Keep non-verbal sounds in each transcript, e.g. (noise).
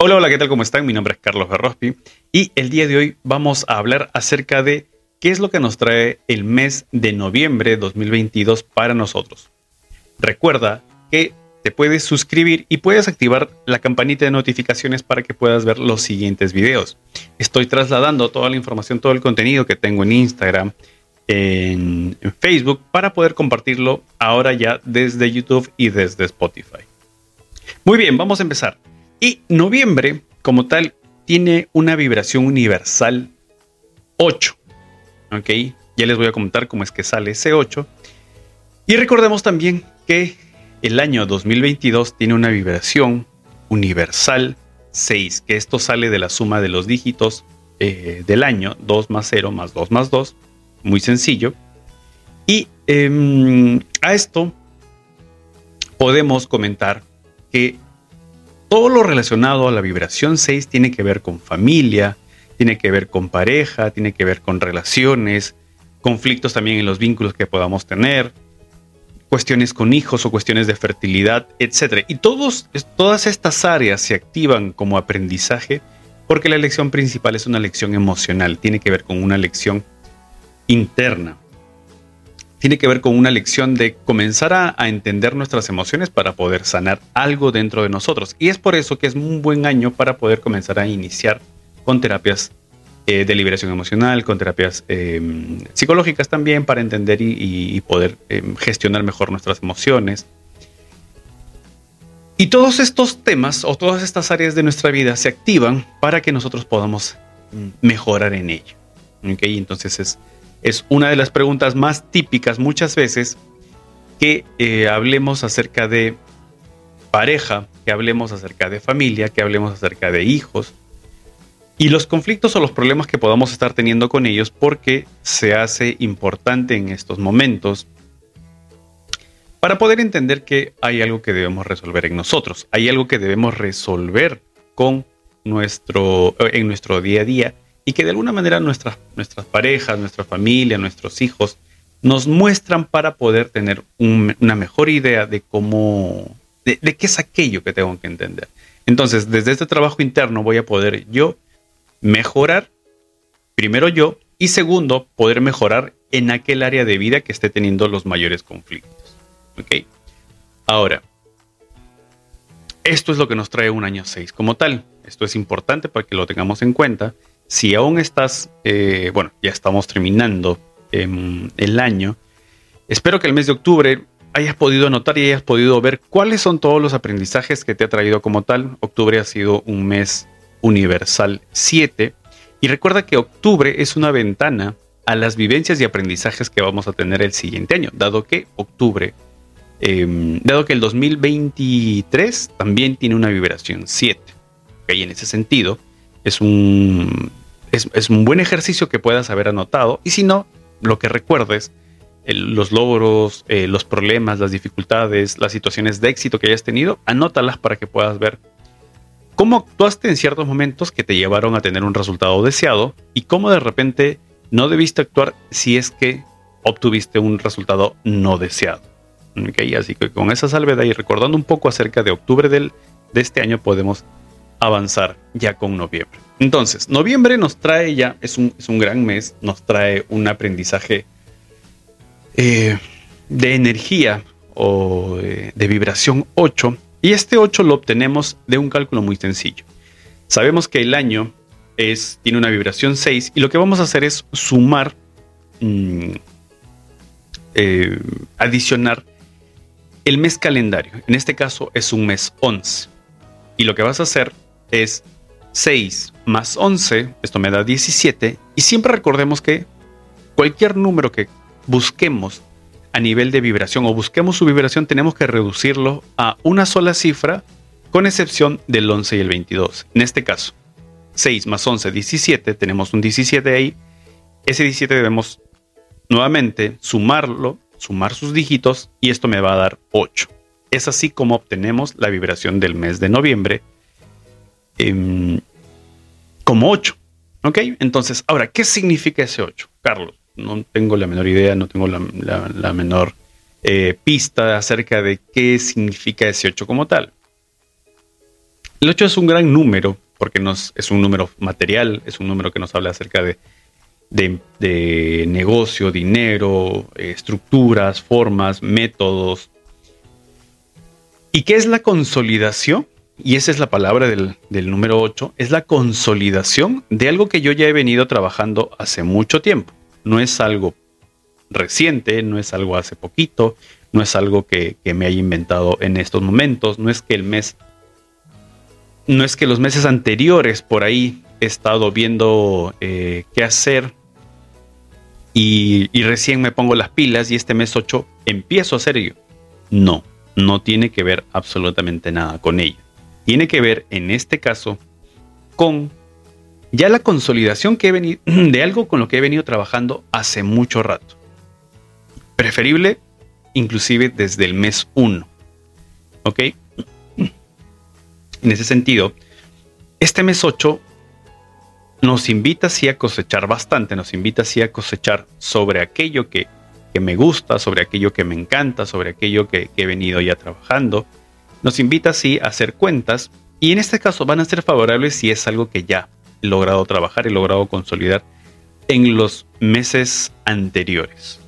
Hola, hola, ¿qué tal? ¿Cómo están? Mi nombre es Carlos Berrospi y el día de hoy vamos a hablar acerca de qué es lo que nos trae el mes de noviembre de 2022 para nosotros. Recuerda que te puedes suscribir y puedes activar la campanita de notificaciones para que puedas ver los siguientes videos. Estoy trasladando toda la información, todo el contenido que tengo en Instagram, en, en Facebook, para poder compartirlo ahora ya desde YouTube y desde Spotify. Muy bien, vamos a empezar. Y noviembre, como tal, tiene una vibración universal 8. ¿Ok? Ya les voy a comentar cómo es que sale ese 8. Y recordemos también que el año 2022 tiene una vibración universal 6, que esto sale de la suma de los dígitos eh, del año, 2 más 0 más 2 más 2, muy sencillo. Y eh, a esto podemos comentar que todo lo relacionado a la vibración 6 tiene que ver con familia, tiene que ver con pareja, tiene que ver con relaciones, conflictos también en los vínculos que podamos tener, cuestiones con hijos o cuestiones de fertilidad, etc. Y todos, todas estas áreas se activan como aprendizaje porque la lección principal es una lección emocional, tiene que ver con una lección interna tiene que ver con una lección de comenzar a, entender nuestras emociones para poder sanar algo dentro de nosotros. Y es por eso que es un buen año para poder comenzar a iniciar con terapias eh, de liberación emocional, con terapias em, psicológicas también para entender y, poder em, gestionar mejor nuestras emociones. Y todos estos temas o todas estas áreas de nuestra vida se activan para que nosotros podamos mm, mejorar en ello. ¿Okay? Entonces es, es una de las preguntas más típicas muchas veces que eh, hablemos acerca de pareja, que hablemos acerca de familia, que hablemos acerca de hijos y los conflictos o los problemas que podamos estar teniendo con ellos porque se hace importante en estos momentos para poder entender que hay algo que debemos resolver en nosotros, hay algo que debemos resolver con nuestro, en nuestro día a día y que de alguna manera nuestras, nuestras parejas, nuestra familia, nuestros hijos nos muestran para poder tener una mejor idea de cómo, de, qué es aquello que tengo que entender. Entonces, desde este trabajo interno voy a poder yo mejorar, primero yo, y segundo, poder mejorar en aquel área de vida que esté teniendo los mayores conflictos. ¿Ok? Ahora, esto es lo que nos trae un año 6 como tal. Esto es importante para que lo tengamos en cuenta si aún estás, eh, bueno, ya estamos terminando em, el año, espero que el mes de octubre hayas podido notar y hayas podido ver cuáles son todos los aprendizajes que te ha traído como tal. Octubre ha sido un mes universal 7 y recuerda que octubre es una ventana a las vivencias y aprendizajes que vamos a tener el siguiente año, dado que octubre, em, dado que el 2023 también tiene una vibración 7. Y en ese sentido, es un, es, un buen ejercicio que puedas haber anotado. Y si no, lo que recuerdes, los logros, eh, los problemas, las dificultades, las situaciones de éxito que hayas tenido, anótalas para que puedas ver cómo actuaste en ciertos momentos que te llevaron a tener un resultado deseado y cómo de repente no debiste actuar si es que obtuviste un resultado no deseado. así que con esa salvedad y recordando un poco acerca de octubre del, de este año podemos avanzar ya con noviembre. Entonces, noviembre nos trae ya, es un, es un gran mes, nos trae un aprendizaje eh, de energía o de, vibración 8. Y este 8 lo obtenemos de un cálculo muy sencillo. Sabemos que el año es, tiene una vibración 6 y lo que vamos a hacer es sumar, mm, eh, adicionar el mes calendario. En este caso es un mes 11. Y lo que vas a hacer es 6 más 11, esto me da 17, y siempre recordemos que cualquier número que busquemos a nivel de vibración o busquemos su vibración, tenemos que reducirlo a una sola cifra, con excepción del 11 y el 22. En este caso, 6 más 11, 17, tenemos un 17 ahí. Ese 17 debemos nuevamente sumarlo, sumar sus dígitos, y esto me va a dar 8. Es así como obtenemos la vibración del mes de noviembre, Em, como 8. ¿Ok? Entonces, ahora, ¿qué significa ese 8? Carlos, no tengo la menor idea, no tengo la, menor eh, pista acerca de qué significa ese 8 como tal. El 8 es un gran número porque nos, es un número material, es un número que nos habla acerca de, negocio, dinero, estructuras, formas, métodos. ¿Y qué es la consolidación? Y esa es la palabra del, número 8, es la consolidación de algo que yo ya he venido trabajando hace mucho tiempo. No es algo reciente, no es algo hace poquito, no es algo que, me haya inventado en estos momentos, no es que el mes, no es que los meses anteriores por ahí he estado viendo eh, qué hacer y, recién me pongo las pilas y este mes 8 empiezo a hacer ello. No, no tiene que ver absolutamente nada con ello. Tiene que ver en este caso con ya la consolidación que he venido (clears throat) de algo con lo que he venido trabajando hace mucho rato. Preferible inclusive desde el mes 1. ¿Ok? En ese sentido, este mes 8 nos invita así a cosechar bastante, nos invita así a cosechar sobre aquello que, me gusta, sobre aquello que me encanta, sobre aquello que, que he venido ya trabajando. Nos invita así a hacer cuentas y en este caso van a ser favorables si es algo que ya he logrado trabajar, he logrado consolidar en los meses anteriores.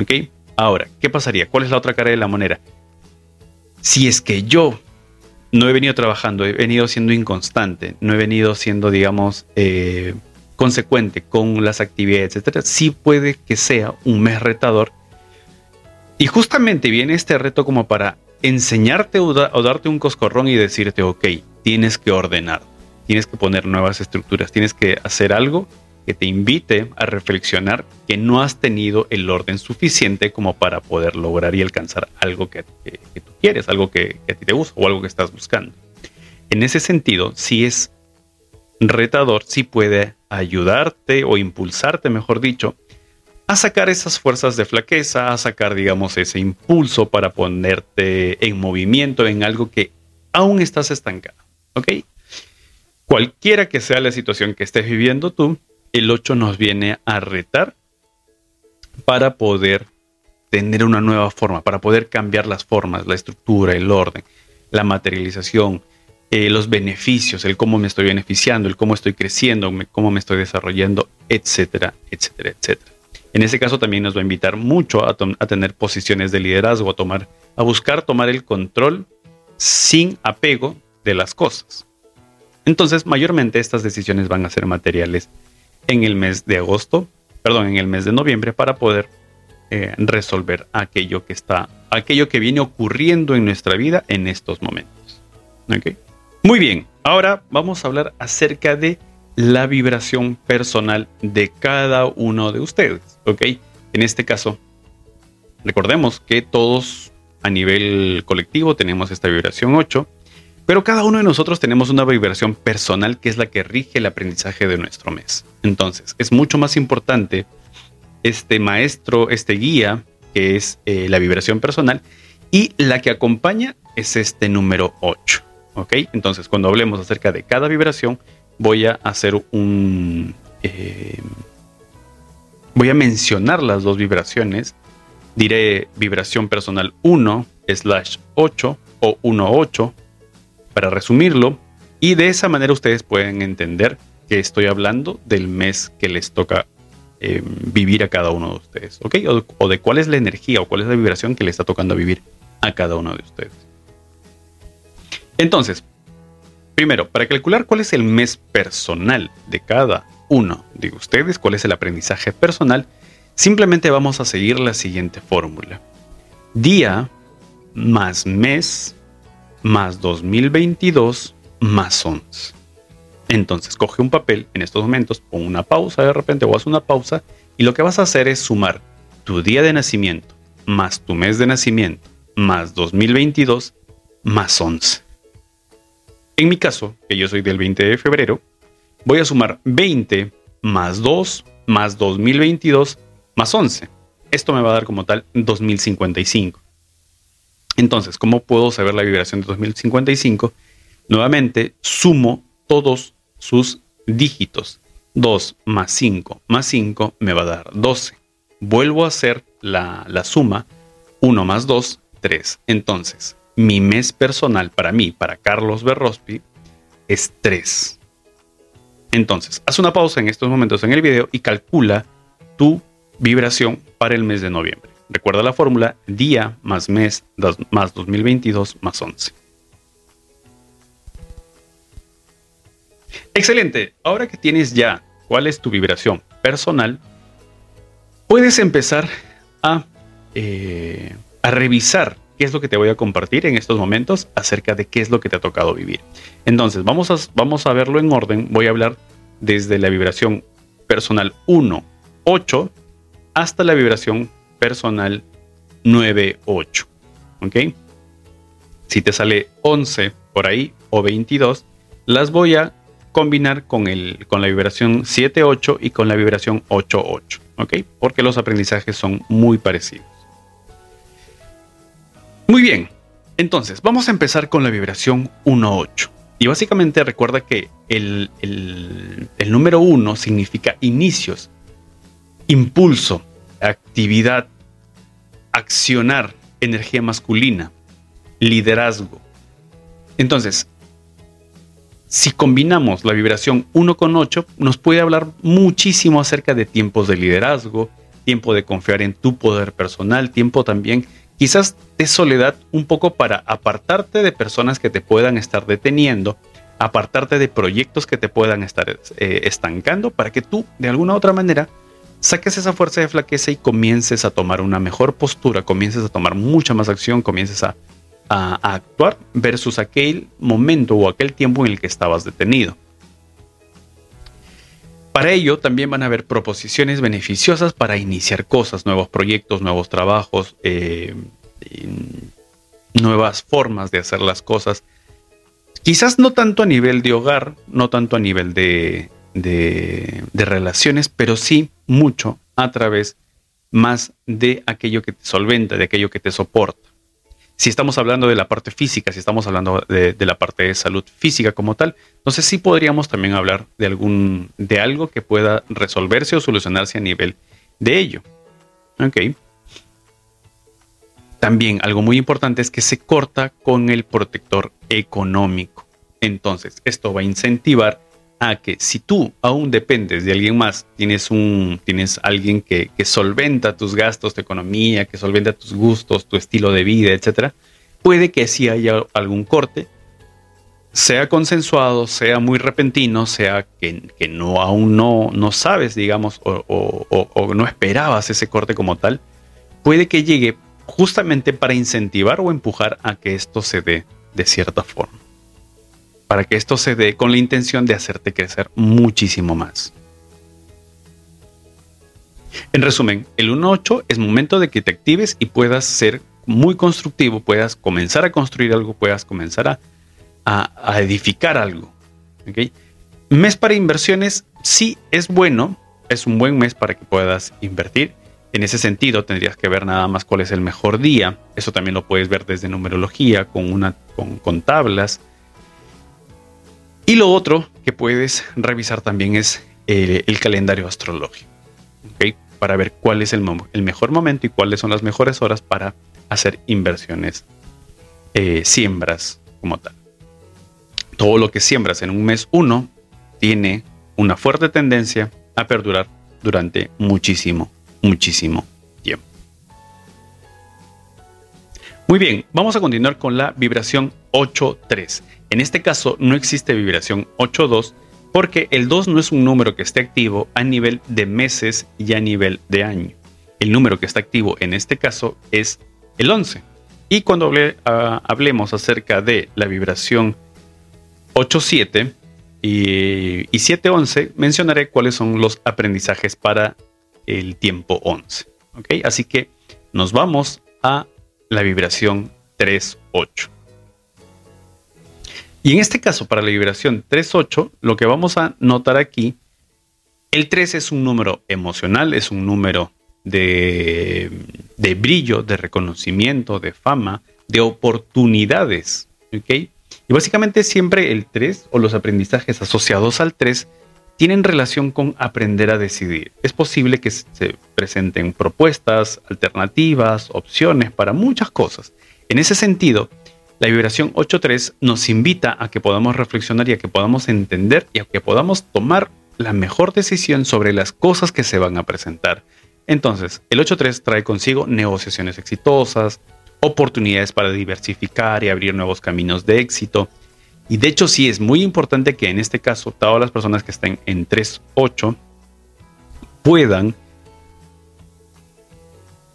¿Ok? Ahora, ¿qué pasaría? ¿Cuál es la otra cara de la moneda? Si es que yo no he venido trabajando, he venido siendo inconstante, no he venido siendo, digamos, eh, consecuente con las actividades, etcétera, sí puede que sea un mes retador. Y justamente viene este reto como para enseñarte o, darte un coscorrón y decirte, ok, tienes que ordenar, tienes que poner nuevas estructuras, tienes que hacer algo que te invite a reflexionar que no has tenido el orden suficiente como para poder lograr y alcanzar algo que, tú quieres, algo que, a ti te gusta o algo que estás buscando. En ese sentido, si es retador, si puede ayudarte o impulsarte, mejor dicho, a sacar esas fuerzas de flaqueza, a sacar, digamos, ese impulso para ponerte en movimiento en algo que aún estás estancado. ¿Ok? Cualquiera que sea la situación que estés viviendo tú, el 8 nos viene a retar para poder tener una nueva forma, para poder cambiar las formas, la estructura, el orden, la materialización, eh, los beneficios, el cómo me estoy beneficiando, el cómo estoy creciendo, cómo me estoy desarrollando, etcétera, etcétera, etcétera. En ese caso también nos va a invitar mucho a, tener posiciones de liderazgo, a tomar, a buscar tomar el control sin apego de las cosas. Entonces, mayormente estas decisiones van a ser materiales en el mes de agosto, perdón, en el mes de noviembre para poder eh, resolver aquello que está, aquello que viene ocurriendo en nuestra vida en estos momentos. Muy bien, ahora vamos a hablar acerca de la vibración personal de cada uno de ustedes. ¿ok? En este caso, recordemos que todos a nivel colectivo tenemos esta vibración 8 pero cada uno de nosotros tenemos una vibración personal que es la que rige el aprendizaje de nuestro mes. Entonces, es mucho más importante este maestro, este guía, que es eh, la vibración personal, y la que acompaña es este número 8. ¿Ok? Entonces, cuando hablemos acerca de cada vibración, voy a hacer un... Eh, voy a mencionar las dos vibraciones. Diré vibración personal 1 slash 8 o 1.8 para resumirlo, y de esa manera ustedes pueden entender que estoy hablando del mes que les toca eh, vivir a cada uno de ustedes, ¿ok? O, de cuál es la energía o cuál es la vibración que le está tocando vivir a cada uno de ustedes. Entonces, primero, para calcular cuál es el mes personal de cada uno de ustedes, cuál es el aprendizaje personal, simplemente vamos a seguir la siguiente fórmula. Día más mes más 2022 más 11. Entonces, coge un papel en estos momentos, pon una pausa de repente o haz una pausa y lo que vas a hacer es sumar tu día de nacimiento más tu mes de nacimiento más 2022 más 11. En mi caso, que yo soy del 20 de febrero, voy a sumar 20 más 2 más 2022 más 11. Esto me va a dar como tal 2055. Entonces, ¿cómo puedo saber la vibración de 2055? Nuevamente, sumo todos sus dígitos. 2 más 5 más 5 me va a dar 12. Vuelvo a hacer la, la suma. 1 más 2, 3. Entonces, mi mes personal para mí, para Carlos Berrospi, estrés. Entonces, haz una pausa en estos momentos en el video y calcula tu vibración para el mes de noviembre. Recuerda la fórmula día más mes más 2022 más 11. Excelente. Ahora que tienes ya cuál es tu vibración personal, puedes empezar a, eh, a revisar qué es lo que te voy a compartir en estos momentos acerca de qué es lo que te ha tocado vivir. Entonces, vamos a, vamos a verlo en orden. Voy a hablar desde la vibración personal 1, 8 hasta la vibración personal 9, 8. ¿Ok? Si te sale 11 por ahí o 22, las voy a combinar con, el, con la vibración 7, 8 y con la vibración 8, 8. ¿Ok? Porque los aprendizajes son muy parecidos. Muy bien, entonces vamos a empezar con la vibración 1.8. Y básicamente recuerda que el, el número 1 significa inicios, impulso, actividad, accionar, energía masculina, liderazgo. Entonces, si combinamos la vibración 1 con 8, nos puede hablar muchísimo acerca de tiempos de liderazgo, tiempo de confiar en tu poder personal, tiempo también quizás de soledad un poco para apartarte de personas que te puedan estar deteniendo, apartarte de proyectos que te puedan estar eh, estancando para que tú de alguna u otra manera saques esa fuerza de flaqueza y comiences a tomar una mejor postura, comiences a tomar mucha más acción, comiences a, a actuar versus aquel momento o aquel tiempo en el que estabas detenido. Para ello también van a haber proposiciones beneficiosas para iniciar cosas, nuevos proyectos, nuevos trabajos, eh, nuevas formas de hacer las cosas. Quizás no tanto a nivel de hogar, no tanto a nivel de, de, de relaciones, pero sí mucho a través más de aquello que te solventa, de aquello que te soporta si estamos hablando de la parte física, si estamos hablando de, la parte de salud física como tal, entonces sí podríamos también hablar de algún, de algo que pueda resolverse o solucionarse a nivel de ello. Ok. También algo muy importante es que se corta con el protector económico. Entonces, esto va a incentivar a que si tú aún dependes de alguien más, tienes un, tienes alguien que, solventa tus gastos, tu economía, que solventa tus gustos, tu estilo de vida, etcétera, puede que sí haya algún corte, sea consensuado, sea muy repentino, sea que, no aún no, no sabes, digamos, o, o no esperabas ese corte como tal, puede que llegue justamente para incentivar o empujar a que esto se dé de cierta forma para que esto se dé con la intención de hacerte crecer muchísimo más. En resumen, el 1.8 es momento de que te actives y puedas ser muy constructivo, puedas comenzar a construir algo, puedas comenzar a, edificar algo. Mes para inversiones sí es bueno, es un buen mes para que puedas invertir. En ese sentido, tendrías que ver nada más cuál es el mejor día. Eso también lo puedes ver desde numerología, con, una, con tablas. Y lo otro que puedes revisar también es eh, el, calendario astrológico, para ver cuál es el, mejor momento y cuáles son las mejores horas para hacer inversiones, eh, siembras como tal. Todo lo que siembras en un mes uno tiene una fuerte tendencia a perdurar durante muchísimo, muchísimo tiempo. Muy bien, vamos a continuar con la vibración 8.3. En este caso no existe vibración 8.2 porque el 2 no es un número que esté activo a nivel de meses y a nivel de año. El número que está activo en este caso es el 11. Y cuando ah, hablemos acerca de la vibración 8.7 y, y 7.11, mencionaré cuáles son los aprendizajes para el tiempo 11. Así que nos vamos a la vibración 3.8. Y en este caso, para la vibración 3.8, lo que vamos a notar aquí, el 3 es un número emocional, es un número de, brillo, de reconocimiento, de fama, de oportunidades. Y básicamente siempre el 3 o los aprendizajes asociados al 3 tienen relación con aprender a decidir. Es posible que se presenten propuestas, alternativas, opciones para muchas cosas. En ese sentido, La vibración 8.3 nos invita a que podamos reflexionar y a que podamos entender y a que podamos tomar la mejor decisión sobre las cosas que se van a presentar. Entonces, el 8.3 trae consigo negociaciones exitosas, oportunidades para diversificar y abrir nuevos caminos de éxito. Y de hecho sí es muy importante que en este caso todas las personas que estén en 3.8 puedan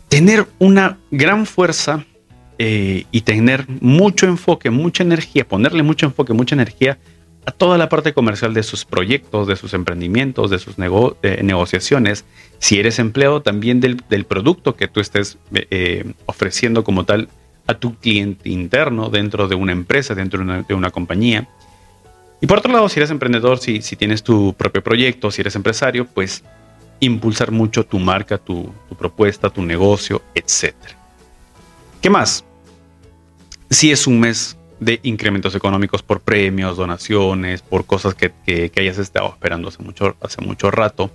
tener una gran fuerza eh, y tener mucho enfoque, mucha energía, ponerle mucho enfoque, mucha energía a toda la parte comercial de sus proyectos, de sus emprendimientos, de sus negociaciones. Si eres empleado, también del, producto que tú estés eh, ofreciendo como tal a tu cliente interno dentro de una empresa, dentro de una, compañía. Y por otro lado, si eres emprendedor, si, si tienes tu propio proyecto, si eres empresario, pues impulsar mucho tu marca, tu, propuesta, tu negocio, etc. ¿Qué más? Si es un mes de incrementos económicos por premios, donaciones, por cosas que, hayas estado esperando hace mucho, hace mucho rato,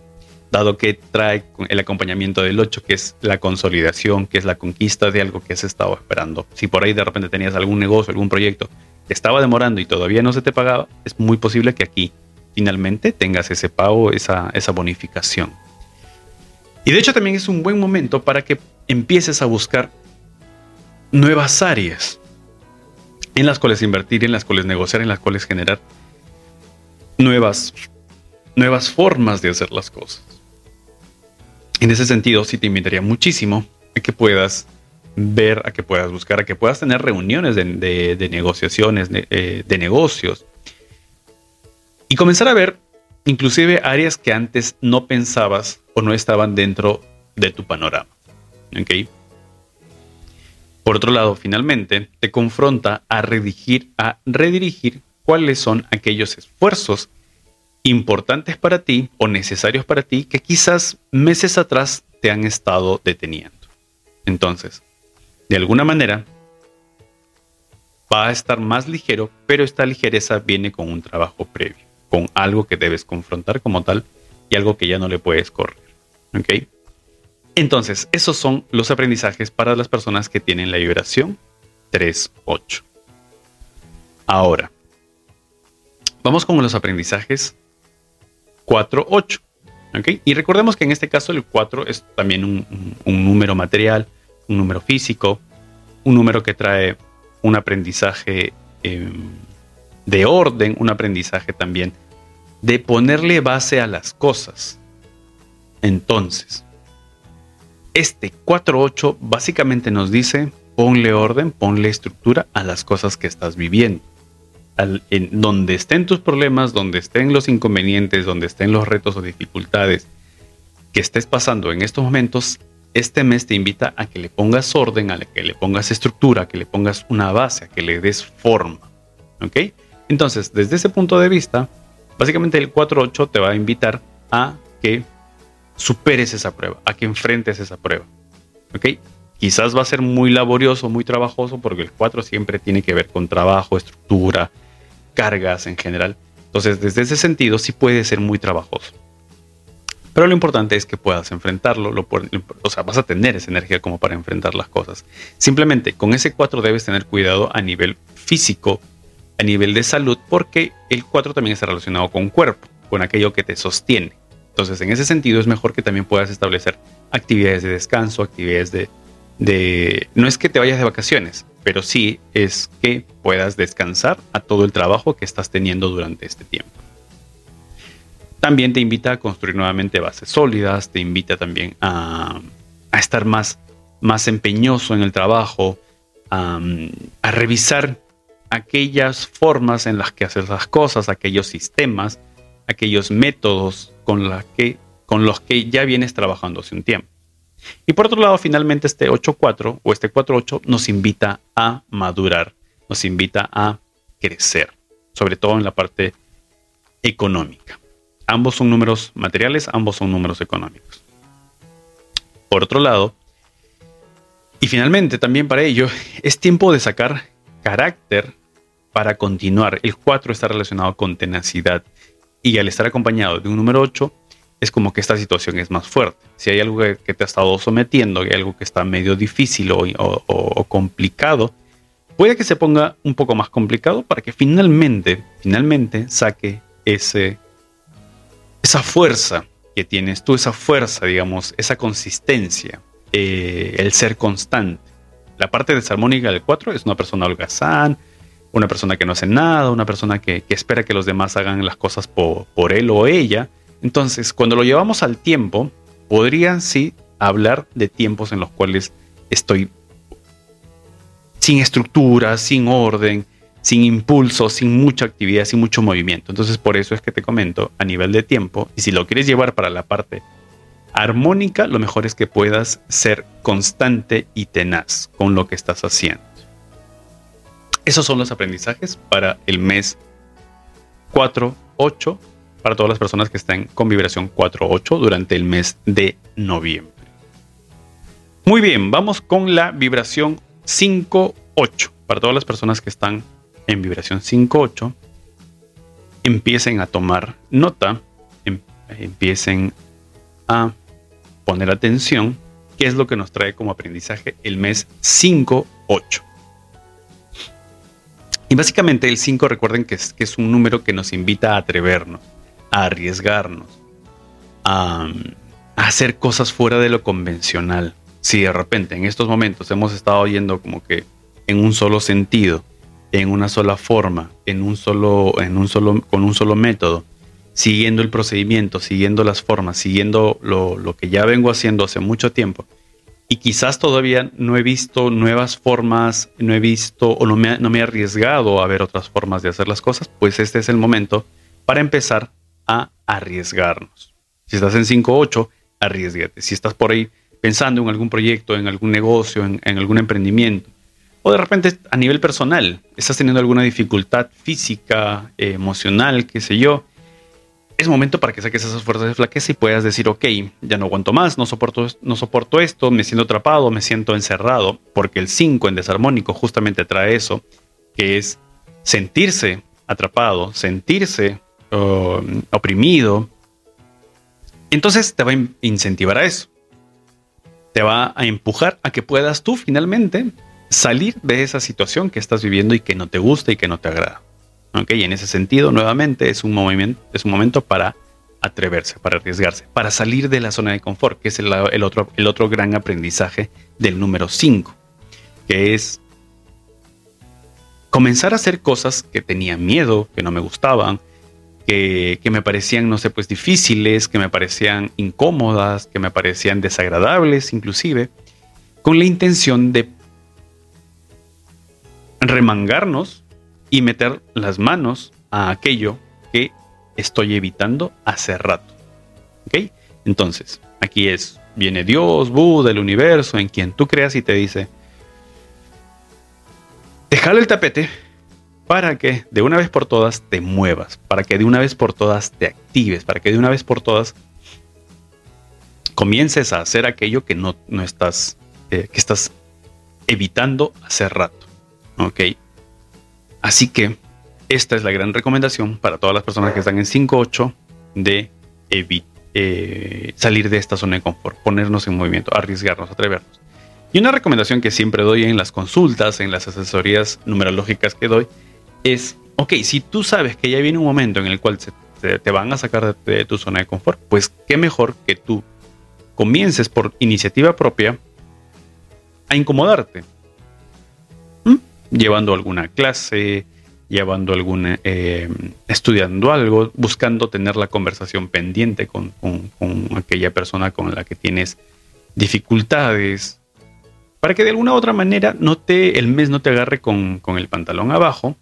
dado que trae el acompañamiento del 8, que es la consolidación, que es la conquista de algo que has estado esperando. Si por ahí de repente tenías algún negocio, algún proyecto que estaba demorando y todavía no se te pagaba, es muy posible que aquí finalmente tengas ese pago, esa, esa bonificación. Y de hecho también es un buen momento para que empieces a buscar nuevas áreas en las cuales invertir, en las cuales negociar, en las cuales generar nuevas, nuevas formas de hacer las cosas. En ese sentido, sí te invitaría muchísimo a que puedas ver, a que puedas buscar, a que puedas tener reuniones de, negociaciones, eh, de negocios, y comenzar a ver inclusive áreas que antes no pensabas o no estaban dentro de tu panorama. Por otro lado, finalmente, te confronta a redirigir, a redirigir cuáles son aquellos esfuerzos importantes para ti o necesarios para ti que quizás meses atrás te han estado deteniendo. Entonces, de alguna manera, va a estar más ligero, pero esta ligereza viene con un trabajo previo con algo que debes confrontar como tal y algo que ya no le puedes correr. ¿Ok? Entonces, esos son los aprendizajes para las personas que tienen la vibración 3.8. Ahora, vamos con los aprendizajes 4.8. ¿Ok? Y recordemos que en este caso el 4 es también un, número material, un número físico, un número que trae un aprendizaje em, de orden, un aprendizaje también de ponerle base a las cosas. Entonces, este 4.8 básicamente nos dice, ponle orden, ponle estructura a las cosas que estás viviendo. en donde estén tus problemas, donde estén los inconvenientes, donde estén los retos o dificultades que estés pasando en estos momentos, este mes te invita a que le pongas orden, a que le pongas estructura, a que le pongas una base, a que le des forma. ¿Ok? Entonces, desde ese punto de vista, básicamente el 4.8 te va a invitar a que superes esa prueba, a que enfrentes esa prueba. ¿Ok? Quizás va a ser muy laborioso, muy trabajoso, porque el 4 siempre tiene que ver con trabajo, estructura, cargas en general. Entonces, desde ese sentido, sí puede ser muy trabajoso. Pero lo importante es que puedas enfrentarlo, lo, o sea, vas a tener esa energía como para enfrentar las cosas. Simplemente con ese 4 debes tener cuidado a nivel físico, a nivel de salud porque el 4 también está relacionado con cuerpo, con aquello que te sostiene. Entonces, en ese sentido es mejor que también puedas establecer actividades de descanso, actividades de. No es que te vayas de vacaciones, pero sí es que puedas descansar a todo el trabajo que estás teniendo durante este tiempo. También te invita a construir nuevamente bases sólidas, te invita también a, estar más, más empeñoso en el trabajo, a, a revisar aquellas formas en las que hacer las cosas, aquellos sistemas, aquellos métodos con, los que ya vienes trabajando hace un tiempo. Y por otro lado, finalmente este 8.4 o este 4.8 nos invita a madurar, nos invita a crecer, sobre todo en la parte económica. Ambos son números materiales, ambos son números económicos. Por otro lado, y finalmente también para ello, es tiempo de sacar carácter para continuar. El 4 está relacionado con tenacidad y al estar acompañado de un número 8 es como que esta situación es más fuerte. Si hay algo que te ha estado sometiendo, hay algo que está medio difícil o, complicado, puede que se ponga un poco más complicado para que finalmente, finalmente saque ese, esa fuerza que tienes tú, esa fuerza, digamos, esa consistencia, eh, el ser constante. La parte desarmónica del 4 es una persona holgazán, una persona que no hace nada, una persona que, espera que los demás hagan las cosas por, él o ella. Entonces, cuando lo llevamos al tiempo, podría sí hablar de tiempos en los cuales estoy sin estructura, sin orden, sin impulso, sin mucha actividad, sin mucho movimiento. Entonces, por eso es que te comento a nivel de tiempo, y si lo quieres llevar para la parte armónica, lo mejor es que puedas ser constante y tenaz con lo que estás haciendo. Esos son los aprendizajes para el mes 4-8, para todas las personas que están con vibración 4-8 durante el mes de noviembre. Muy bien, vamos con la vibración 5-8. Para todas las personas que están en vibración 5-8, empiecen a tomar nota, em, empiecen a poner atención, qué es lo que nos trae como aprendizaje el mes 5-8. Y básicamente el 5 recuerden que es, que es un número que nos invita a atrevernos, a arriesgarnos, a, hacer cosas fuera de lo convencional. Si de repente en estos momentos hemos estado yendo como que en un solo sentido, en una sola forma, en un solo, en un solo, con un solo método, siguiendo el procedimiento, siguiendo las formas, siguiendo lo, lo que ya vengo haciendo hace mucho tiempo, y quizás todavía no he visto nuevas formas, no he visto o no me, no me he arriesgado a ver otras formas de hacer las cosas, pues este es el momento para empezar a arriesgarnos. Si estás en 5.8, arriesgate. Si estás por ahí pensando en algún proyecto, en algún negocio, en, en algún emprendimiento, o de repente a nivel personal, estás teniendo alguna dificultad física, emocional, qué sé yo, es momento para que saques esas fuerzas de flaqueza y puedas decir, ok, ya no aguanto más, no soporto, no esto, me siento atrapado, me siento encerrado, porque el 5 en desarmónico justamente trae eso, que es sentirse atrapado, sentirse um, oprimido. Entonces te va a incentivar a eso. Te va a empujar a que puedas tú finalmente salir de esa situación que estás viviendo y que no te gusta y que no te agrada. Y en ese sentido, nuevamente, es un, movimiento, es un momento para atreverse, para arriesgarse, para salir de la zona de confort, que es el, otro, el otro gran aprendizaje del número 5, que es comenzar a hacer cosas que tenía miedo, que no me gustaban, que, que, me parecían, no sé, pues difíciles, que me parecían incómodas, que me parecían desagradables inclusive, con la intención de remangarnos y meter las manos a aquello que estoy evitando hace rato. ¿Ok? Entonces, aquí es, viene Dios, Buda, el universo, en quien tú creas y te dice, te el tapete para que de una vez por todas te muevas, para que de una vez por todas te actives, para que de una vez por todas comiences a hacer aquello que no, no estás, eh, que estás evitando hace rato. ¿Ok? Así que esta es la gran recomendación para todas las personas que están en 5.8 de eh, salir de esta zona de confort, ponernos en movimiento, arriesgarnos, atrevernos. Y una recomendación que siempre doy en las consultas, en las asesorías numerológicas que doy, es, ok, si tú sabes que ya viene un momento en el cual te van a sacar de, tu zona de confort, pues qué mejor que tú comiences por iniciativa propia a incomodarte llevando alguna clase, llevando alguna, eh, estudiando algo, buscando tener la conversación pendiente con, aquella persona con la que tienes dificultades, para que de alguna u otra manera no te, el mes no te agarre con, el pantalón abajo,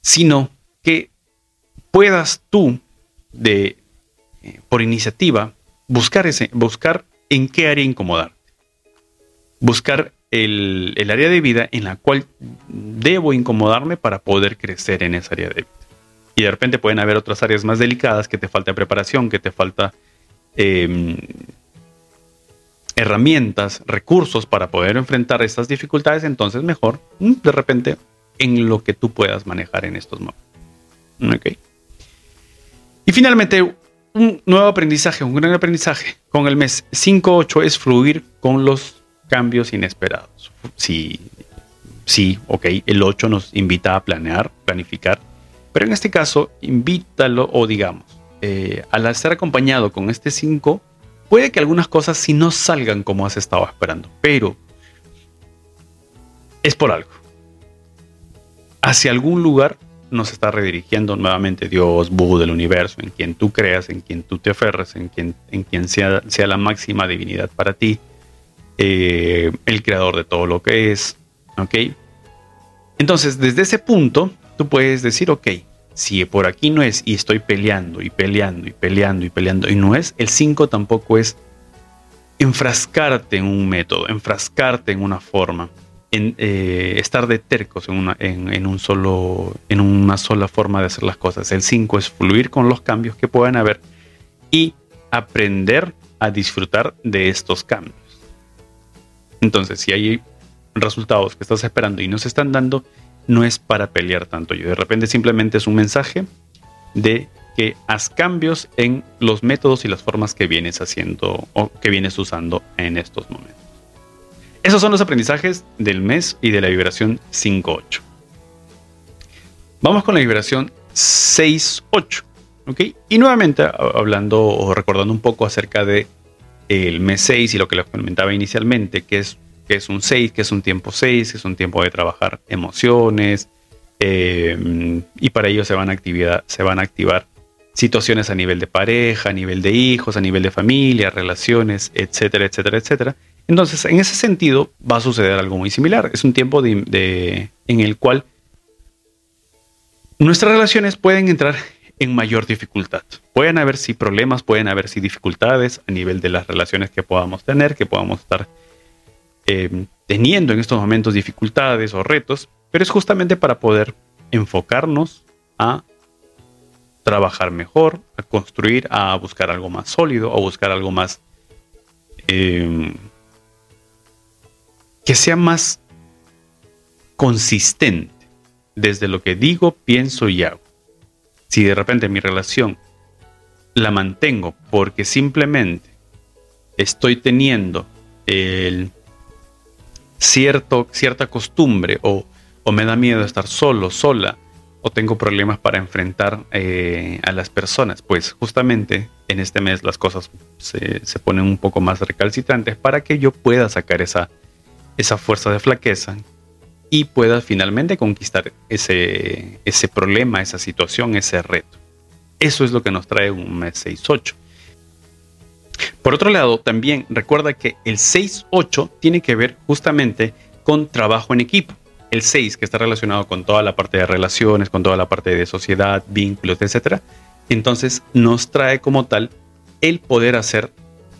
sino que puedas tú, de, eh, por iniciativa, buscar, ese, buscar en qué área incomodarte. Buscar el, área de vida en la cual debo incomodarme para poder crecer en esa área de vida. Y de repente pueden haber otras áreas más delicadas que te falta preparación, que te falta em, herramientas, recursos para poder enfrentar estas dificultades, entonces mejor mm, de repente en lo que tú puedas manejar en estos momentos. Y finalmente, un nuevo aprendizaje, un gran aprendizaje con el mes 5-8 es fluir con los cambios inesperados. Si sí, ok, el 8 nos invita a planear, planificar, pero en este caso, invítalo o digamos, eh, al estar acompañado con este 5, puede que algunas cosas sí no salgan como has estado esperando, pero es por algo. Hacia algún lugar nos está redirigiendo nuevamente Dios, Buda, el universo, en quien tú creas, en quien tú te aferres, en quien, en quien sea, sea la máxima divinidad para ti, eh, el creador de todo lo que es. ¿Ok? Entonces, desde ese punto, tú puedes decir, ok, si por aquí no es y estoy peleando y peleando y peleando y peleando y no es, el 5 tampoco es enfrascarte en un método, enfrascarte en una forma, eh, estar de tercos en una, un solo, en una sola forma de hacer las cosas. El 5 es fluir con los cambios que puedan haber y aprender a disfrutar de estos cambios. Entonces, si hay resultados que estás esperando y no se están dando, no es para pelear tanto yo. De repente simplemente es un mensaje de que haz cambios en los métodos y las formas que vienes haciendo o que vienes usando en estos momentos. Esos son los aprendizajes del mes y de la vibración 5.8. Vamos con la vibración 6.8. ¿ok? Y nuevamente hablando o recordando un poco acerca de el mes 6 y lo que les comentaba inicialmente, que es que es un 6, que es un tiempo 6, que es un tiempo de trabajar emociones, eh, y para ello se van, a se van a activar situaciones a nivel de pareja, a nivel de hijos, a nivel de familia, relaciones, etcétera, etcétera, etcétera. Entonces, en ese sentido, va a suceder algo muy similar. Es un tiempo de, en el cual nuestras relaciones pueden entrar en mayor dificultad. Pueden haber sí problemas, pueden haber sí dificultades a nivel de las relaciones que podamos tener, que podamos estar eh, teniendo en estos momentos dificultades o retos, pero es justamente para poder enfocarnos a trabajar mejor, a construir, a buscar algo más sólido, a buscar algo más em, que sea más consistente desde lo que digo, pienso y hago. Si de repente mi relación la mantengo porque simplemente estoy teniendo el cierto, cierta costumbre o, me da miedo estar solo, sola, o tengo problemas para enfrentar eh, a las personas. Pues justamente en este mes las cosas se, ponen un poco más recalcitrantes para que yo pueda sacar esa, esa fuerza de flaqueza y pueda finalmente conquistar ese, ese problema, esa situación, ese reto. Eso es lo que nos trae un mes 6-8. Por otro lado, también recuerda que el 6-8 tiene que ver justamente con trabajo en equipo. El 6, que está relacionado con toda la parte de relaciones, con toda la parte de sociedad, vínculos, etc. Entonces nos trae como tal el poder hacer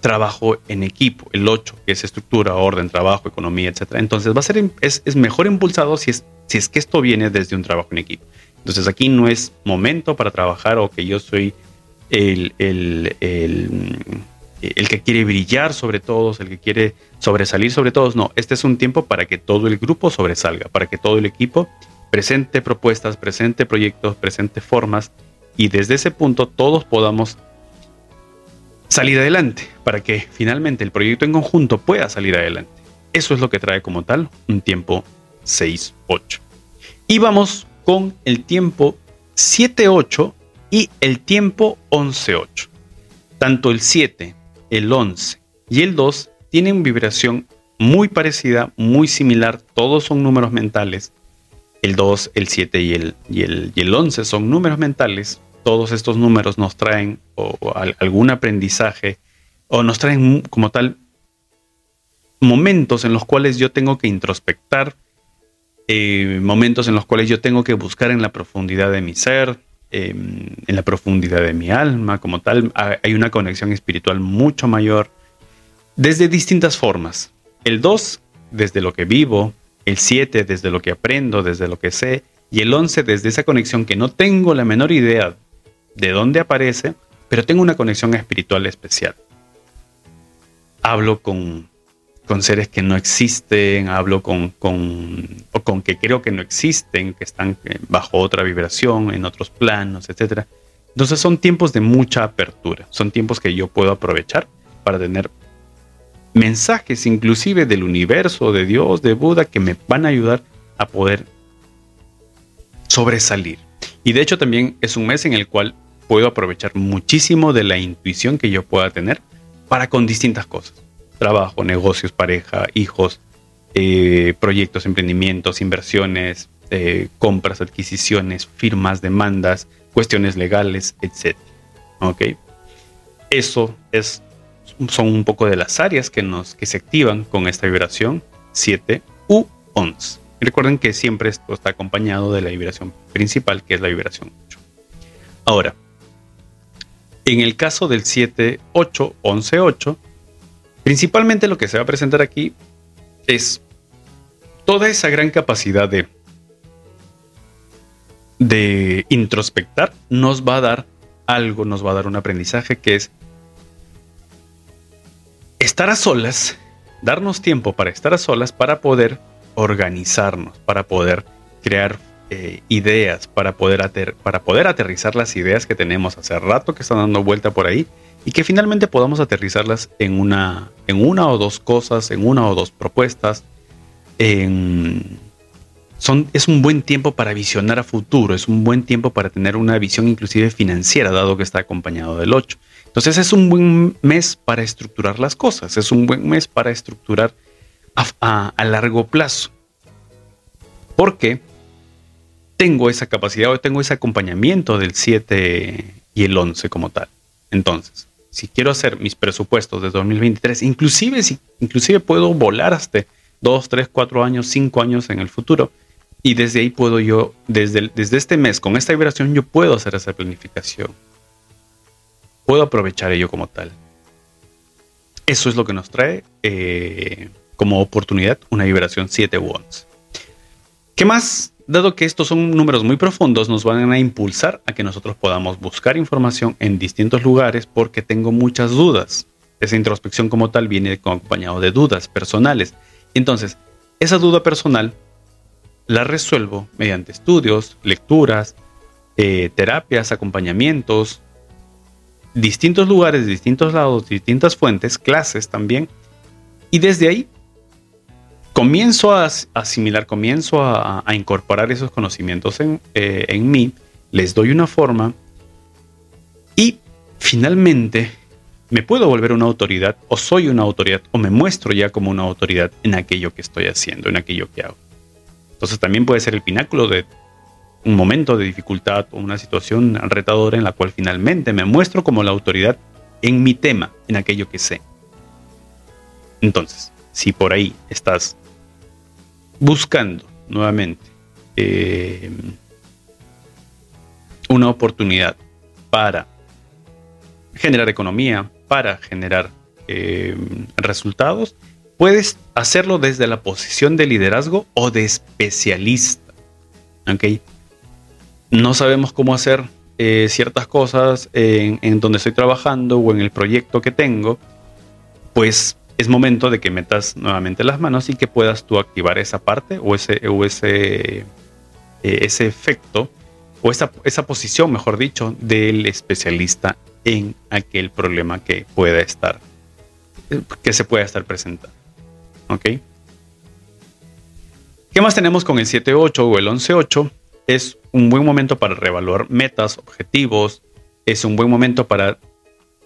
trabajo en equipo. El 8, que es estructura, orden, trabajo, economía, etc. Entonces va a ser, es, mejor impulsado si es, si es que esto viene desde un trabajo en equipo. Entonces aquí no es momento para trabajar o que yo soy el, el el que quiere brillar sobre todos, el que quiere sobresalir sobre todos. No, este es un tiempo para que todo el grupo sobresalga, para que todo el equipo presente propuestas, presente proyectos, presente formas y desde ese punto todos podamos salir adelante, para que finalmente el proyecto en conjunto pueda salir adelante. Eso es lo que trae como tal un tiempo 6-8. Y vamos con el tiempo 7-8 y el tiempo 11-8. Tanto el 7 el 11 y el 2 tienen vibración muy parecida, muy similar, todos son números mentales. El 2, el 7 y el, y el, y el 11 son números mentales. Todos estos números nos traen algún aprendizaje o nos traen como tal momentos en los cuales yo tengo que introspectar, eh, momentos en los cuales yo tengo que buscar en la profundidad de mi ser, Em, en la profundidad de mi alma, como tal, hay una conexión espiritual mucho mayor desde distintas formas. El 2, desde lo que vivo, el 7, desde lo que aprendo, desde lo que sé, y el 11, desde esa conexión que no tengo la menor idea de dónde aparece, pero tengo una conexión espiritual especial. Hablo con con seres que no existen, hablo con, con, o con que creo que no existen, que están eh, bajo otra vibración, en otros planos, etc. Entonces son tiempos de mucha apertura, son tiempos que yo puedo aprovechar para tener mensajes inclusive del universo, de Dios, de Buda, que me van a ayudar a poder sobresalir. Y de hecho también es un mes en el cual puedo aprovechar muchísimo de la intuición que yo pueda tener para con distintas cosas. Trabajo, negocios, pareja, hijos, eh, proyectos, emprendimientos, inversiones, eh, compras, adquisiciones, firmas, demandas, cuestiones legales, etc. ¿Ok? Eso es, son un poco de las áreas que, nos, que se activan con esta vibración 7 u 11. Recuerden que siempre esto está acompañado de la vibración principal, que es la vibración 8. Ahora, en el caso del 7, 8, 11, 8, principalmente lo que se va a presentar aquí es toda esa gran capacidad de, de introspectar nos va a dar algo, nos va a dar un aprendizaje que es estar a solas, darnos tiempo para estar a solas para poder organizarnos, para poder crear eh, ideas, para poder, para poder aterrizar las ideas que tenemos hace rato que están dando vuelta por ahí y que finalmente podamos aterrizarlas en una, en una o dos cosas, en una o dos propuestas. son, es un buen tiempo para visionar a futuro, es un buen tiempo para tener una visión inclusive financiera, dado que está acompañado del 8. Entonces es un buen mes para estructurar las cosas, es un buen mes para estructurar a, largo plazo. Porque tengo esa capacidad o tengo ese acompañamiento del 7 y el 11 como tal. Entonces, si quiero hacer mis presupuestos de 2023, inclusive, si, inclusive puedo volar hasta 2, 3, 4 años, 5 años en el futuro. Y desde ahí puedo yo, desde, desde este mes, con esta vibración, yo puedo hacer esa planificación. Puedo aprovechar ello como tal. Eso es lo que nos trae eh, como oportunidad una vibración 7 u 11. ¿Qué más? Dado que estos son números muy profundos, nos van a impulsar a que nosotros podamos buscar información en distintos lugares porque tengo muchas dudas. Esa introspección como tal viene acompañado de dudas personales. Entonces, esa duda personal la resuelvo mediante estudios, lecturas, eh, terapias, acompañamientos, distintos lugares, distintos lados, distintas fuentes, clases también. Y desde ahí comienzo a asimilar, comienzo a, incorporar esos conocimientos eh, en, mí, les doy una forma y finalmente me puedo volver una autoridad o soy una autoridad o me muestro ya como una autoridad en aquello que estoy haciendo, en aquello que hago. Entonces también puede ser el pináculo de un momento de dificultad o una situación retadora en la cual finalmente me muestro como la autoridad en mi tema, en aquello que sé. Entonces, si por ahí estás buscando nuevamente eh, una oportunidad para generar economía, para generar eh, resultados, puedes hacerlo desde la posición de liderazgo o de especialista. ¿okay? No sabemos cómo hacer eh, ciertas cosas en, en, donde estoy trabajando o en el proyecto que tengo, pues es momento de que metas nuevamente las manos y que puedas tú activar esa parte o ese, o ese, eh, efecto o esa, esa posición, mejor dicho, del especialista en aquel problema que pueda estar, que se pueda estar presentando. ¿Ok? ¿Qué más tenemos con el 7.8 o el 11.8? Es un buen momento para reevaluar metas, objetivos, es un buen momento para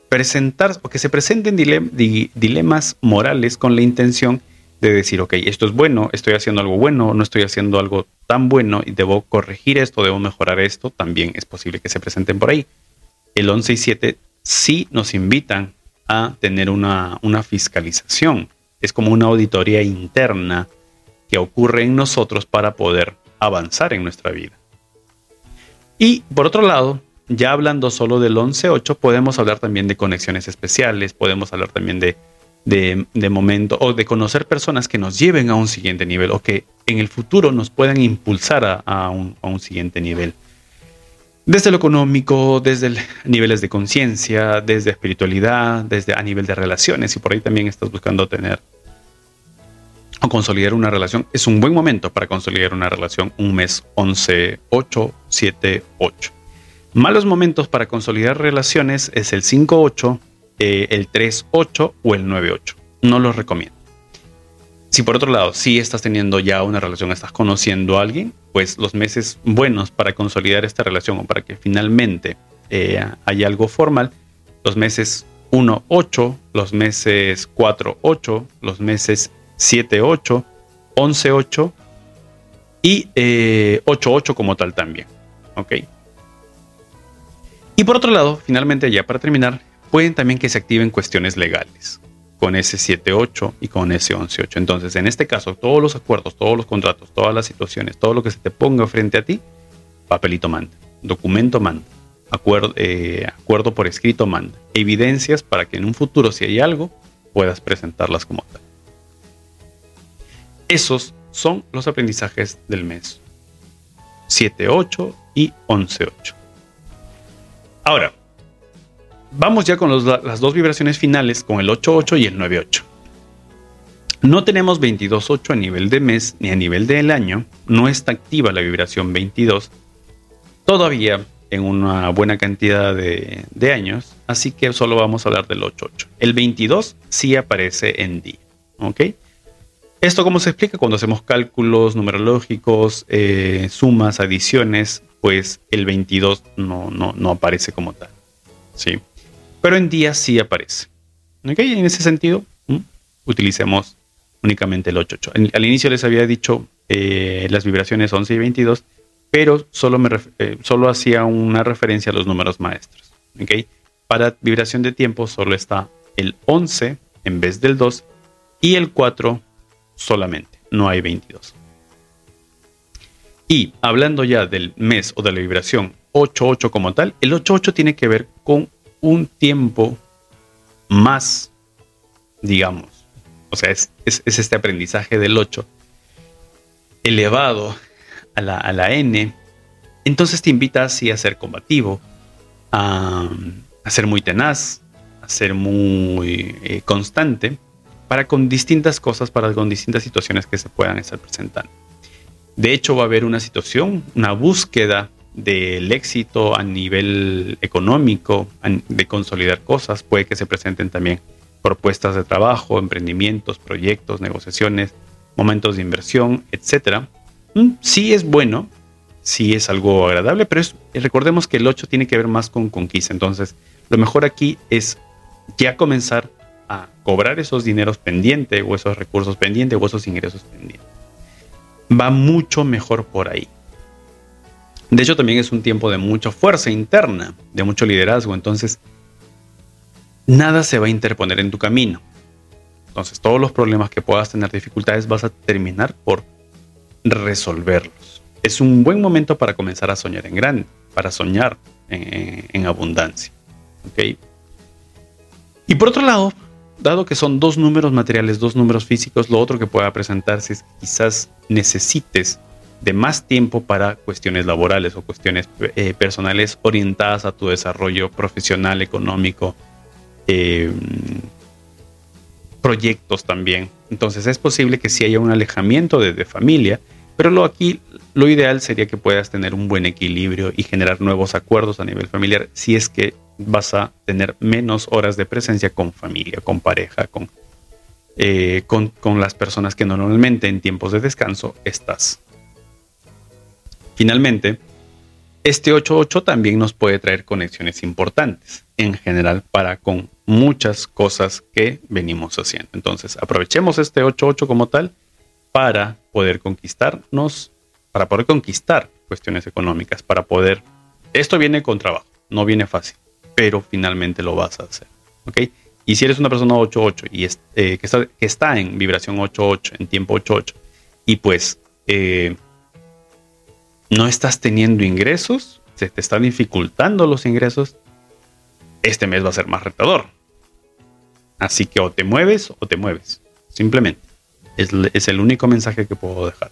presentar o que se presenten dilemas morales con la intención de decir, ok, esto es bueno, estoy haciendo algo bueno, no estoy haciendo algo tan bueno y debo corregir esto, debo mejorar esto, también es posible que se presenten por ahí. El 11 y 7 sí nos invitan a tener una, una fiscalización, es como una auditoría interna que ocurre en nosotros para poder avanzar en nuestra vida. Y por otro lado, ya hablando solo del 11.8, podemos hablar también de conexiones especiales, podemos hablar también de, de, momento o de conocer personas que nos lleven a un siguiente nivel o que en el futuro nos puedan impulsar a, un, siguiente nivel. Desde lo económico, desde niveles de conciencia, desde espiritualidad, desde a nivel de relaciones, y por ahí también estás buscando tener o consolidar una relación, es un buen momento para consolidar una relación un mes 11, 8, 7, 8. Malos momentos para consolidar relaciones es el 5-8, eh, el 3-8 o el 9-8. No los recomiendo. Si por otro lado, si estás teniendo ya una relación, estás conociendo a alguien, pues los meses buenos para consolidar esta relación o para que finalmente eh, haya algo formal, los meses 1, 8, los meses 4, 8, los meses 7, 8, 11, 8 y eh, 8, 8 como tal también. ¿Ok? Y por otro lado, finalmente ya para terminar, pueden también que se activen cuestiones legales con ese 7.8 y con ese 11.8. Entonces, en este caso, todos los acuerdos, todos los contratos, todas las situaciones, todo lo que se te ponga frente a ti, papelito manda, documento manda, acuerdo, eh, por escrito manda, evidencias para que en un futuro, si hay algo, puedas presentarlas como tal. Esos son los aprendizajes del mes 7.8 y 11.8. Ahora, Vamos ya con las dos vibraciones finales, con el 8.8 y el 9.8. No tenemos 22.8 a nivel de mes ni a nivel del año. No está activa la vibración 22 todavía en una buena cantidad de, años. Así que solo vamos a hablar del 8.8. El 22 sí aparece en día. ¿Ok? Esto cómo se explica cuando hacemos cálculos numerológicos, eh, sumas, adiciones, pues el 22 no, no, no aparece como tal. ¿sí? pero en día sí aparece. En ese sentido, utilicemos únicamente el 8.8. Al inicio les había dicho eh, las vibraciones 11 y 22, pero solo, eh, solo hacía una referencia a los números maestros. Para vibración de tiempo solo está el 11 en vez del 2 y el 4 solamente, no hay 22. Y hablando ya del mes o de la vibración 8.8 como tal, el 8.8 tiene que ver con un tiempo más, digamos, o sea, es, este aprendizaje del 8 elevado a la, N, entonces te invita así a ser combativo, a, ser muy tenaz, a ser muy eh, constante, para con distintas cosas, para con distintas situaciones que se puedan estar presentando. De hecho, va a haber una situación, una búsqueda del éxito a nivel económico, de consolidar cosas, puede que se presenten también propuestas de trabajo, emprendimientos, proyectos, negociaciones, momentos de inversión, etc. Mm, sí es bueno, sí es algo agradable, pero recordemos que el 8 tiene que ver más con conquista. Entonces, lo mejor aquí es ya comenzar a cobrar esos dineros pendientes o esos recursos pendientes o esos ingresos pendientes. Va mucho mejor por ahí. De hecho, también es un tiempo de mucha fuerza interna, de mucho liderazgo. Entonces, nada se va a interponer en tu camino. Entonces, todos los problemas que puedas tener dificultades vas a terminar por resolverlos. Es un buen momento para comenzar a soñar en grande, para soñar en, abundancia. Y por otro lado, dado que son dos números materiales, dos números físicos, lo otro que pueda presentarse es que quizás necesites de más tiempo para cuestiones laborales o cuestiones eh, personales orientadas a tu desarrollo profesional, económico, em, proyectos también. Entonces es posible que sí haya un alejamiento de, familia, pero lo aquí lo ideal sería que puedas tener un buen equilibrio y generar nuevos acuerdos a nivel familiar si es que vas a tener menos horas de presencia con familia, con pareja, con, eh, con, con las personas que normalmente en tiempos de descanso estás. Finalmente, este 8.8 también nos puede traer conexiones importantes en general para con muchas cosas que venimos haciendo. Entonces, aprovechemos este 8.8 como tal para poder conquistarnos, para poder conquistar cuestiones económicas, para poder... Esto viene con trabajo, no viene fácil, pero finalmente lo vas a hacer. ¿Ok? Y si eres una persona 8.8 y eh, que, está, que, está, en vibración 8.8, en tiempo 8.8, y pues... Eh, no estás teniendo ingresos, se te están dificultando los ingresos, este mes va a ser más retador. Así que o te mueves o te mueves. Simplemente. Es, el único mensaje que puedo dejar.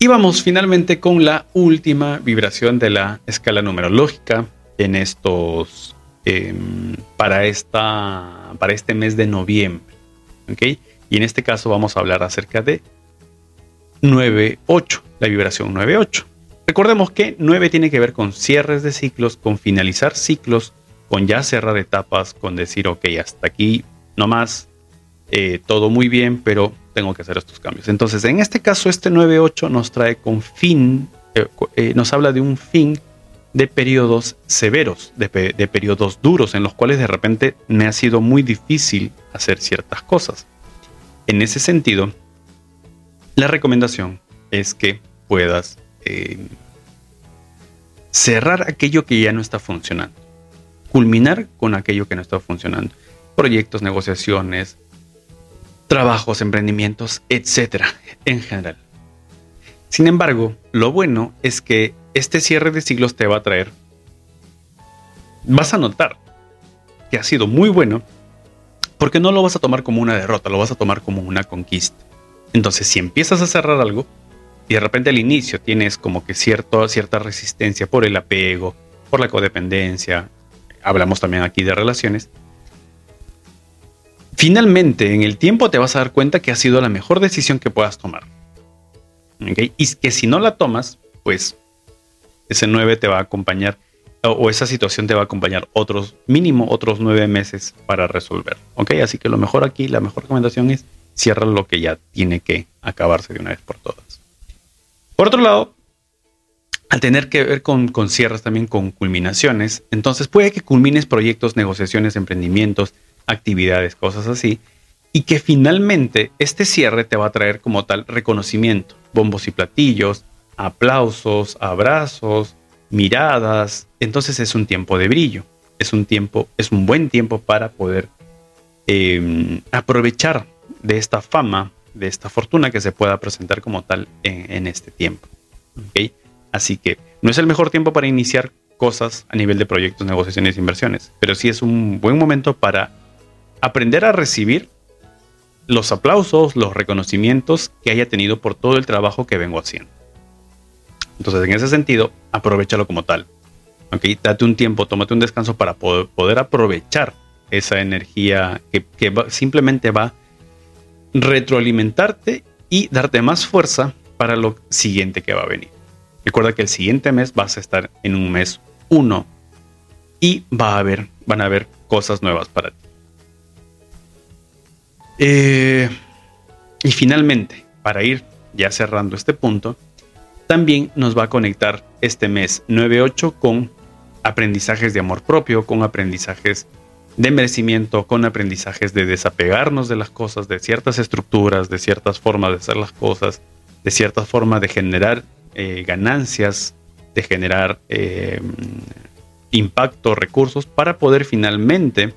Y vamos finalmente con la última vibración de la escala numerológica en estos em, para esta para este mes de noviembre. Y en este caso vamos a hablar acerca de 9.8, la vibración 9.8. Recordemos que 9 tiene que ver con cierres de ciclos, con finalizar ciclos, con ya cerrar etapas, con decir, ok, hasta aquí no más, eh, todo muy bien, pero tengo que hacer estos cambios. Entonces, en este caso, este 9.8 nos trae con fin, eh, eh, nos habla de un fin de periodos severos, de, de periodos duros, en los cuales de repente me ha sido muy difícil hacer ciertas cosas. En ese sentido, la recomendación es que puedas cerrar aquello que ya no está funcionando, culminar con aquello que no está funcionando, proyectos, negociaciones, trabajos, emprendimientos, etcétera, en general. Sin embargo, lo bueno es que este cierre de siglos te va a traer, vas a notar que ha sido muy bueno, porque no lo vas a tomar como una derrota, lo vas a tomar como una conquista. Entonces, si empiezas a cerrar algo y de repente al inicio tienes como que cierto, cierta resistencia por el apego, por la codependencia, hablamos también aquí de relaciones, Finalmente, en el tiempo te vas a dar cuenta que ha sido la mejor decisión que puedas tomar. Y que si no la tomas, pues ese 9 te va a acompañar o, esa situación te va a acompañar otros, mínimo otros 9 meses para resolver. Así que lo mejor aquí, la mejor recomendación es cierra lo que ya tiene que acabarse de una vez por todas. Por otro lado, al tener que ver con, con cierres también con culminaciones, entonces puede que culmines proyectos, negociaciones, emprendimientos, actividades, cosas así, y que finalmente este cierre te va a traer como tal reconocimiento, bombos y platillos, aplausos, abrazos, miradas. Entonces es un tiempo de brillo, es un tiempo, es un buen tiempo para poder em, aprovechar de esta fama, de esta fortuna que se pueda presentar como tal en, este tiempo. Así que no es el mejor tiempo para iniciar cosas a nivel de proyectos, negociaciones inversiones, pero sí es un buen momento para aprender a recibir los aplausos, los reconocimientos que haya tenido por todo el trabajo que vengo haciendo. Entonces, en ese sentido, aprovechalo como tal. ¿ok? Date un tiempo, tómate un descanso para poder, aprovechar esa energía que, simplemente va a retroalimentarte y darte más fuerza para lo siguiente que va a venir. Recuerda que el siguiente mes vas a estar en un mes 1 y va a haber, van a haber cosas nuevas para ti. Eh, y finalmente, para ir ya cerrando este punto, también nos va a conectar este mes 9-8 con aprendizajes de amor propio, con aprendizajes de merecimiento, con aprendizajes de desapegarnos de las cosas, de ciertas estructuras, de ciertas formas de hacer las cosas, de ciertas formas de generar eh, ganancias, de generar eh, impacto, recursos, para poder finalmente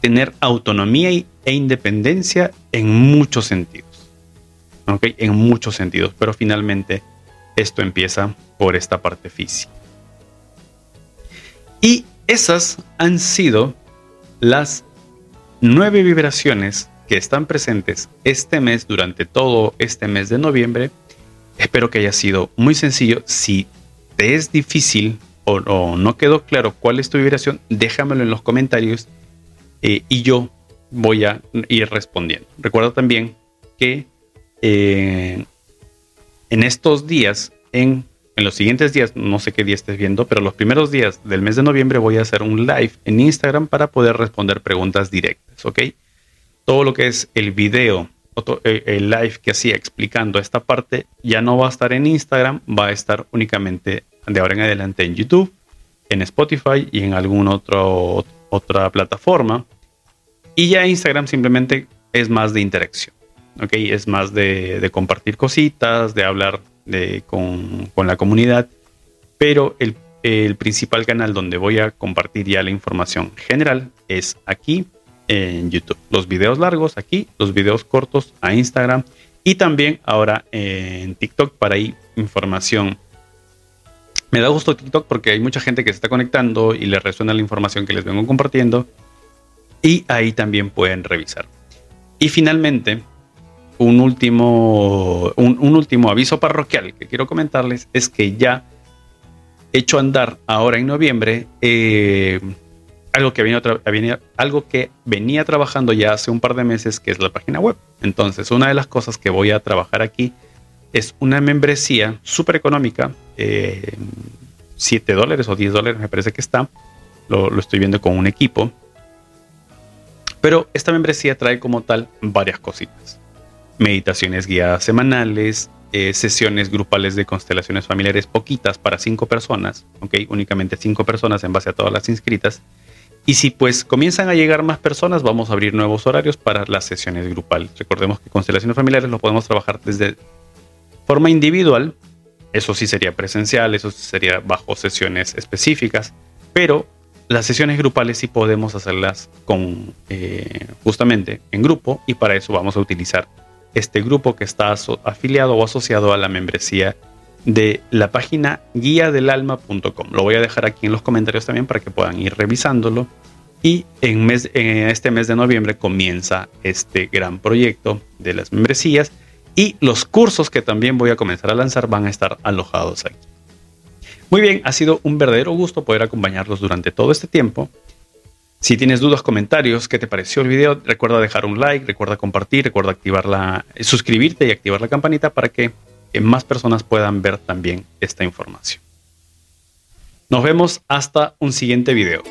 tener autonomía e independencia en muchos sentidos. ¿Ok? En muchos sentidos, pero finalmente esto empieza por esta parte física. Y esas han sido las nueve vibraciones que están presentes este mes durante todo este mes de noviembre. Espero que haya sido muy sencillo. Si te es difícil o, o no quedó claro cuál es tu vibración, déjamelo en los comentarios eh, y yo voy a ir respondiendo. Recuerda también que eh, en estos días, en, en, los siguientes días, no sé qué día estés viendo, pero los primeros días del mes de noviembre voy a hacer un live en Instagram para poder responder preguntas directas, ¿ok? Todo lo que es el video, eh, el live que hacía explicando esta parte, ya no va a estar en Instagram, va a estar únicamente de ahora en adelante en YouTube, en Spotify y en algún otro otra plataforma. Y ya Instagram simplemente es más de interacción. ¿ok? Es más de, compartir cositas, de hablar con, la comunidad. Pero el, el, principal canal donde voy a compartir ya la información general es aquí en YouTube. Los videos largos aquí, los videos cortos a Instagram y también ahora en TikTok para ahí información me da gusto TikTok porque hay mucha gente que se está conectando y le resuena la información que les vengo compartiendo. Y ahí también pueden revisar. Y finalmente, un último, un, último aviso parroquial que quiero comentarles es que ya he hecho andar ahora en noviembre eh, algo, que venía, algo que venía trabajando ya hace un par de meses, que es la página web. Entonces, una de las cosas que voy a trabajar aquí una membresía súper económica, 7 eh, dólares o 10 dólares me parece que está, lo, estoy viendo con un equipo, Pero esta membresía trae como tal varias cositas. Meditaciones guiadas semanales, eh, sesiones grupales de constelaciones familiares poquitas para cinco personas, ¿ok? Únicamente cinco personas en base a todas las inscritas. Y si pues comienzan a llegar más personas, vamos a abrir nuevos horarios para las sesiones grupales. Recordemos que constelaciones familiares lo podemos trabajar desde forma individual, eso sí sería presencial, eso sí sería bajo sesiones específicas, pero las sesiones grupales sí podemos hacerlas con eh, justamente en grupo y para eso vamos a utilizar este grupo que está afiliado o asociado a la membresía de la página guía del alma.com. Lo voy a dejar aquí en los comentarios también para que puedan ir revisándolo. Y en, este mes de noviembre comienza este gran proyecto de las membresías y los cursos que también voy a comenzar a lanzar van a estar alojados aquí. Muy bien, ha sido un verdadero gusto poder acompañarlos durante todo este tiempo. Si tienes dudas, comentarios, qué te pareció el video, recuerda dejar un like, recuerda compartir, recuerda activar la, suscribirte y activar la campanita para que más personas puedan ver también esta información. Nos vemos hasta un siguiente video.